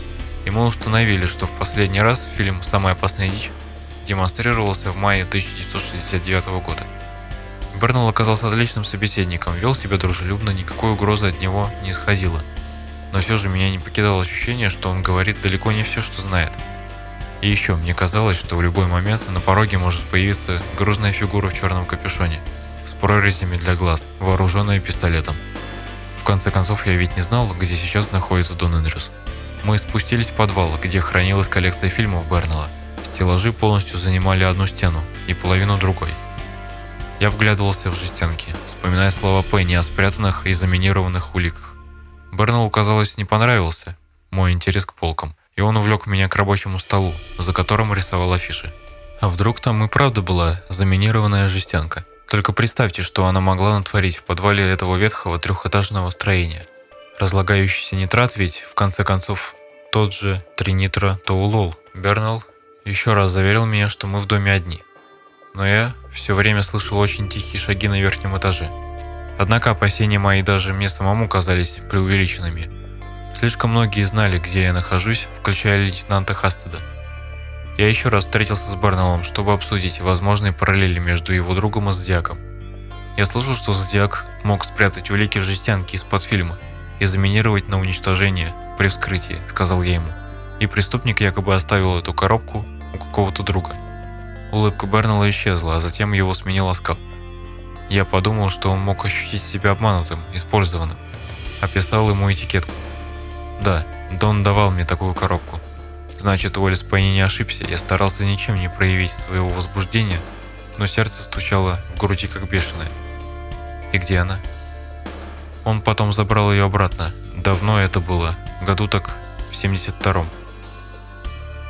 Мы установили, что в последний раз фильм «Самая опасная дичь» демонстрировался в мае 1969 года. Бернелл оказался отличным собеседником, вел себя дружелюбно, никакой угрозы от него не исходило. Но все же меня не покидало ощущение, что он говорит далеко не все, что знает. И еще мне казалось, что в любой момент на пороге может появиться грузная фигура в черном капюшоне – с прорезями для глаз, вооруженная пистолетом. В конце концов, я ведь не знал, где сейчас находится Дон Эндрюс. Мы спустились в подвал, где хранилась коллекция фильмов Бернелла. Стеллажи полностью занимали одну стену и половину другой. Я вглядывался в жестянки, вспоминая слова Пенни о спрятанных и заминированных уликах. Бернеллу, казалось, не понравился мой интерес к полкам, и он увлек меня к рабочему столу, за которым рисовал афиши. А вдруг там и правда была заминированная жестянка – только представьте, что она могла натворить в подвале этого ветхого трехэтажного строения. Разлагающийся нитрат ведь, в конце концов, тот же тринитротоулол. Бернелл еще раз заверил меня, что мы в доме одни. Но я все время слышал очень тихие шаги на верхнем этаже. Однако опасения мои даже мне самому казались преувеличенными. Слишком многие знали, где я нахожусь, включая лейтенанта Хастеда. Я еще раз встретился с Барнеллом, чтобы обсудить возможные параллели между его другом и Зодиаком. Я слышал, что Зодиак мог спрятать улики в жестянке из-под фильма и заминировать на уничтожение при вскрытии, сказал я ему. И преступник якобы оставил эту коробку у какого-то друга. Улыбка Бернелла исчезла, а затем его сменил оскал. Я подумал, что он мог ощутить себя обманутым, использованным. Описал ему этикетку. Да, Дон давал мне такую коробку. Значит, Уоллес Пенни не ошибся. Я старался ничем не проявить своего возбуждения, но сердце стучало в груди как бешеное. И где она? Он потом забрал ее обратно. Давно это было, году так в 72-м.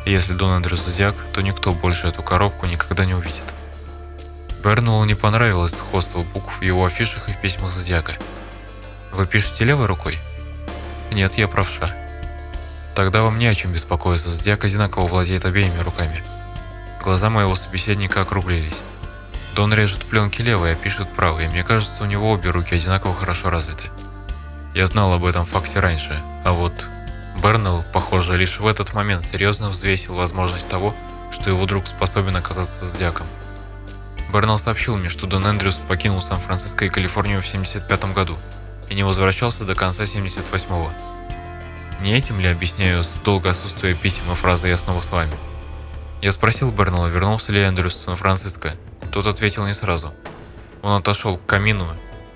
Если Дон Андрюс зодиак, то никто больше эту коробку никогда не увидит. Бернулу не понравилось сходство букв в его афишах и в письмах зодиака. Вы пишете левой рукой? Нет, я правша. Тогда вам не о чем беспокоиться, зодиак одинаково владеет обеими руками. Глаза моего собеседника округлились. Дон режет пленки левой, а пишет правой, мне кажется, у него обе руки одинаково хорошо развиты. Я знал об этом факте раньше, а вот Бернелл, похоже, лишь в этот момент серьезно взвесил возможность того, что его друг способен оказаться зодиаком. Бернелл сообщил мне, что Дон Эндрюс покинул Сан-Франциско и Калифорнию в 75 году и не возвращался до конца 78-го. Не этим ли объясняю долгое отсутствие писем и фразы «я снова с вами»? Я спросил Бернелла, вернулся ли Эндрюс в Сан-Франциско, тот ответил не сразу. Он отошел к камину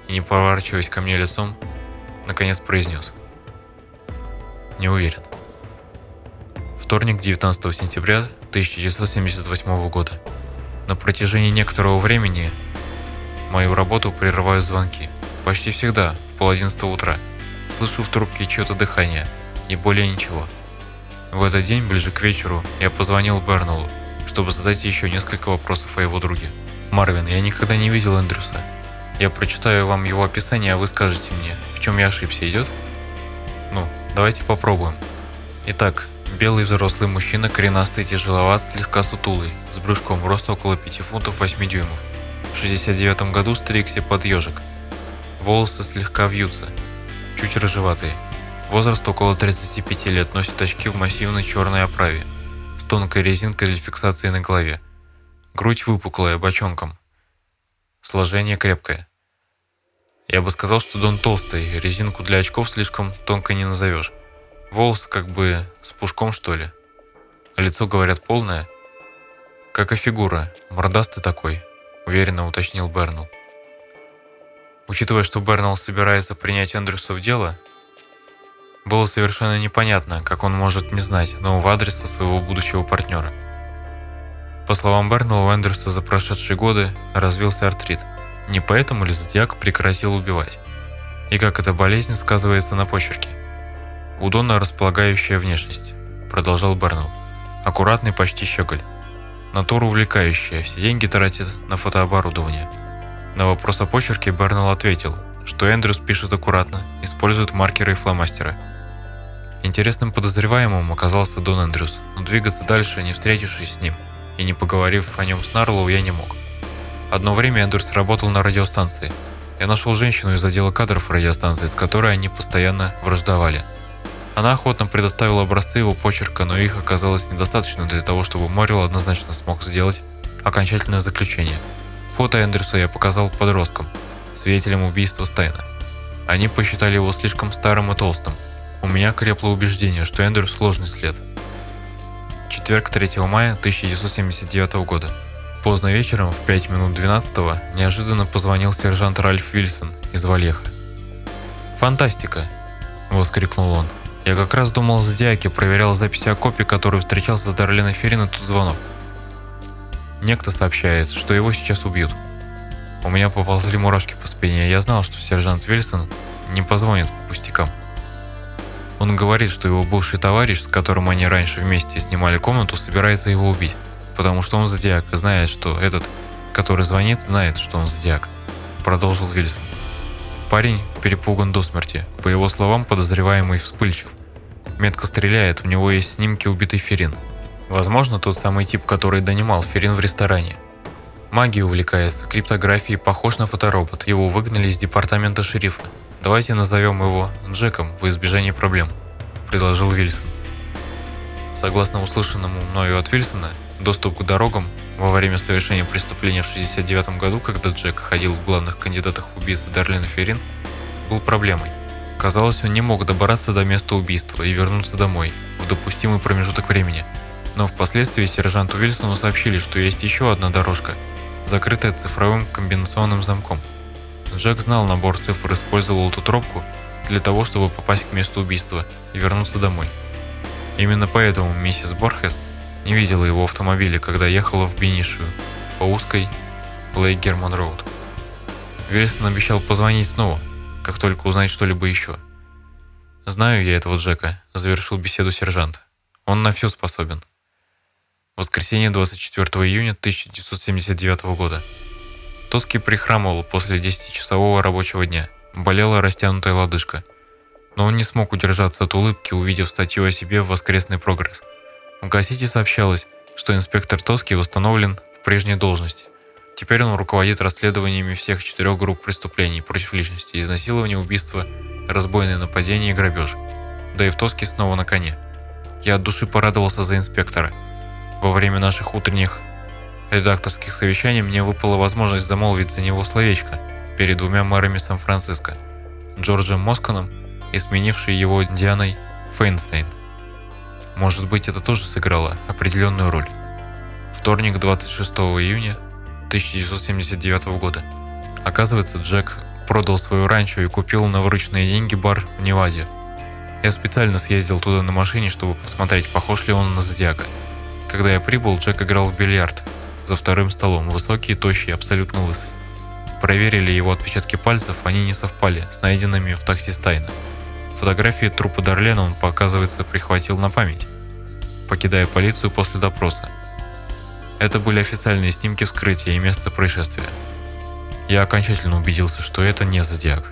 и, не поворачиваясь ко мне лицом, наконец произнес. Не уверен. Вторник, 19 сентября 1978 года. На протяжении некоторого времени мою работу прерывают звонки. Почти всегда, в пол одиннадцатого утра. Слышу в трубке чье-то дыхание, и более ничего. В этот день, ближе к вечеру, я позвонил Бернулу, чтобы задать еще несколько вопросов о его друге. Марвин, я никогда не видел Эндрюса. Я прочитаю вам его описание, а вы скажете мне, в чем я ошибся, идет? Ну, давайте попробуем. Итак, белый взрослый мужчина, коренастый, тяжеловат, слегка сутулый, с брюшком, рост около 5 фунтов 8 дюймов. В 69 году стригся под ежик. Волосы слегка вьются, чуть рыжеватые. Возраст около 35 лет, носит очки в массивной черной оправе, с тонкой резинкой для фиксации на голове. Грудь выпуклая, бочонком. Сложение крепкое. Я бы сказал, что Дон толстый, резинку для очков слишком тонко не назовешь. Волосы как бы с пушком, что ли. лицо, говорят, полное. Как и фигура, мордастый такой, уверенно уточнил Бернелл. Учитывая, что Бернелл собирается принять Эндрюса в дело, было совершенно непонятно, как он может не знать нового адреса своего будущего партнера. По словам Бернелла, у Эндерса за прошедшие годы развился артрит. Не поэтому ли Зодиак прекратил убивать? И как эта болезнь сказывается на почерке? У Дона располагающая внешность, продолжал Бернелл. Аккуратный почти щеголь. Натура увлекающая, все деньги тратит на фотооборудование. На вопрос о почерке Бернелл ответил, что Эндрюс пишет аккуратно, использует маркеры и фломастеры. Интересным подозреваемым оказался Дон Эндрюс, но двигаться дальше, не встретившись с ним – и не поговорив о нем с Нарлоу, я не мог. Одно время Эндерс работал на радиостанции. Я нашел женщину из отдела кадров радиостанции, с которой они постоянно враждовали. Она охотно предоставила образцы его почерка, но их оказалось недостаточно для того, чтобы Моррил однозначно смог сделать окончательное заключение. Фото Эндерса я показал подросткам, свидетелям убийства Стайна. Они посчитали его слишком старым и толстым. У меня крепло убеждение, что Эндерс сложный след – Четверг 3 мая 1979 года. Поздно вечером, в 5 минут 12 неожиданно позвонил сержант Ральф Вильсон из Валеха. «Фантастика!» – воскликнул он. «Я как раз думал о Зодиаке, проверял записи о копе, который встречался с Дарленой Феррин, и тут звонок. Некто сообщает, что его сейчас убьют. У меня поползли мурашки по спине, я знал, что сержант Вильсон не позвонит по пустякам. Он говорит, что его бывший товарищ, с которым они раньше вместе снимали комнату, собирается его убить, потому что он зодиак и знает, что этот, который звонит, знает, что он зодиак. Продолжил Вильсон. Парень перепуган до смерти. По его словам, подозреваемый вспыльчив. Метко стреляет, у него есть снимки убитой Ферин. Возможно, тот самый тип, который донимал Ферин в ресторане. Магией увлекается, криптографией похож на фоторобот. Его выгнали из департамента шерифа. Давайте назовем его Джеком во избежание проблем, предложил Вильсон. Согласно услышанному мною от Вильсона, доступ к дорогам во время совершения преступления в 1969 году, когда Джек ходил в главных кандидатах в убийцы Дарлин Ферин, был проблемой. Казалось, он не мог добраться до места убийства и вернуться домой в допустимый промежуток времени. Но впоследствии сержанту Вильсону сообщили, что есть еще одна дорожка, закрытая цифровым комбинационным замком – Джек знал набор цифр использовал эту тропку для того, чтобы попасть к месту убийства и вернуться домой. Именно поэтому миссис Борхес не видела его автомобиля, когда ехала в Бенишию по узкой Блейк-Герман Роуд. Вильсон обещал позвонить снова, как только узнает что-либо еще. «Знаю я этого Джека», — завершил беседу сержант. «Он на все способен». Воскресенье 24 июня 1979 года. Тоски прихрамывал после 10-часового рабочего дня. Болела растянутая лодыжка. Но он не смог удержаться от улыбки, увидев статью о себе в «Воскресный прогресс». В газете сообщалось, что инспектор Тоски восстановлен в прежней должности. Теперь он руководит расследованиями всех четырех групп преступлений против личности, изнасилования, убийства, разбойное нападение и грабеж. Да и в Тоске снова на коне. Я от души порадовался за инспектора. Во время наших утренних редакторских совещаний мне выпала возможность замолвить за него словечко перед двумя мэрами Сан-Франциско – Джорджем Москаном и сменившей его Дианой Фейнстейн. Может быть, это тоже сыграло определенную роль. Вторник, 26 июня 1979 года. Оказывается, Джек продал свою ранчо и купил на вырученные деньги бар в Неваде. Я специально съездил туда на машине, чтобы посмотреть, похож ли он на Зодиака. Когда я прибыл, Джек играл в бильярд за вторым столом, высокий, тощий, абсолютно лысый. Проверили его отпечатки пальцев, они не совпали с найденными в такси Стайна. Фотографии трупа Дарлена он, показывается, прихватил на память, покидая полицию после допроса. Это были официальные снимки вскрытия и места происшествия. Я окончательно убедился, что это не Зодиак.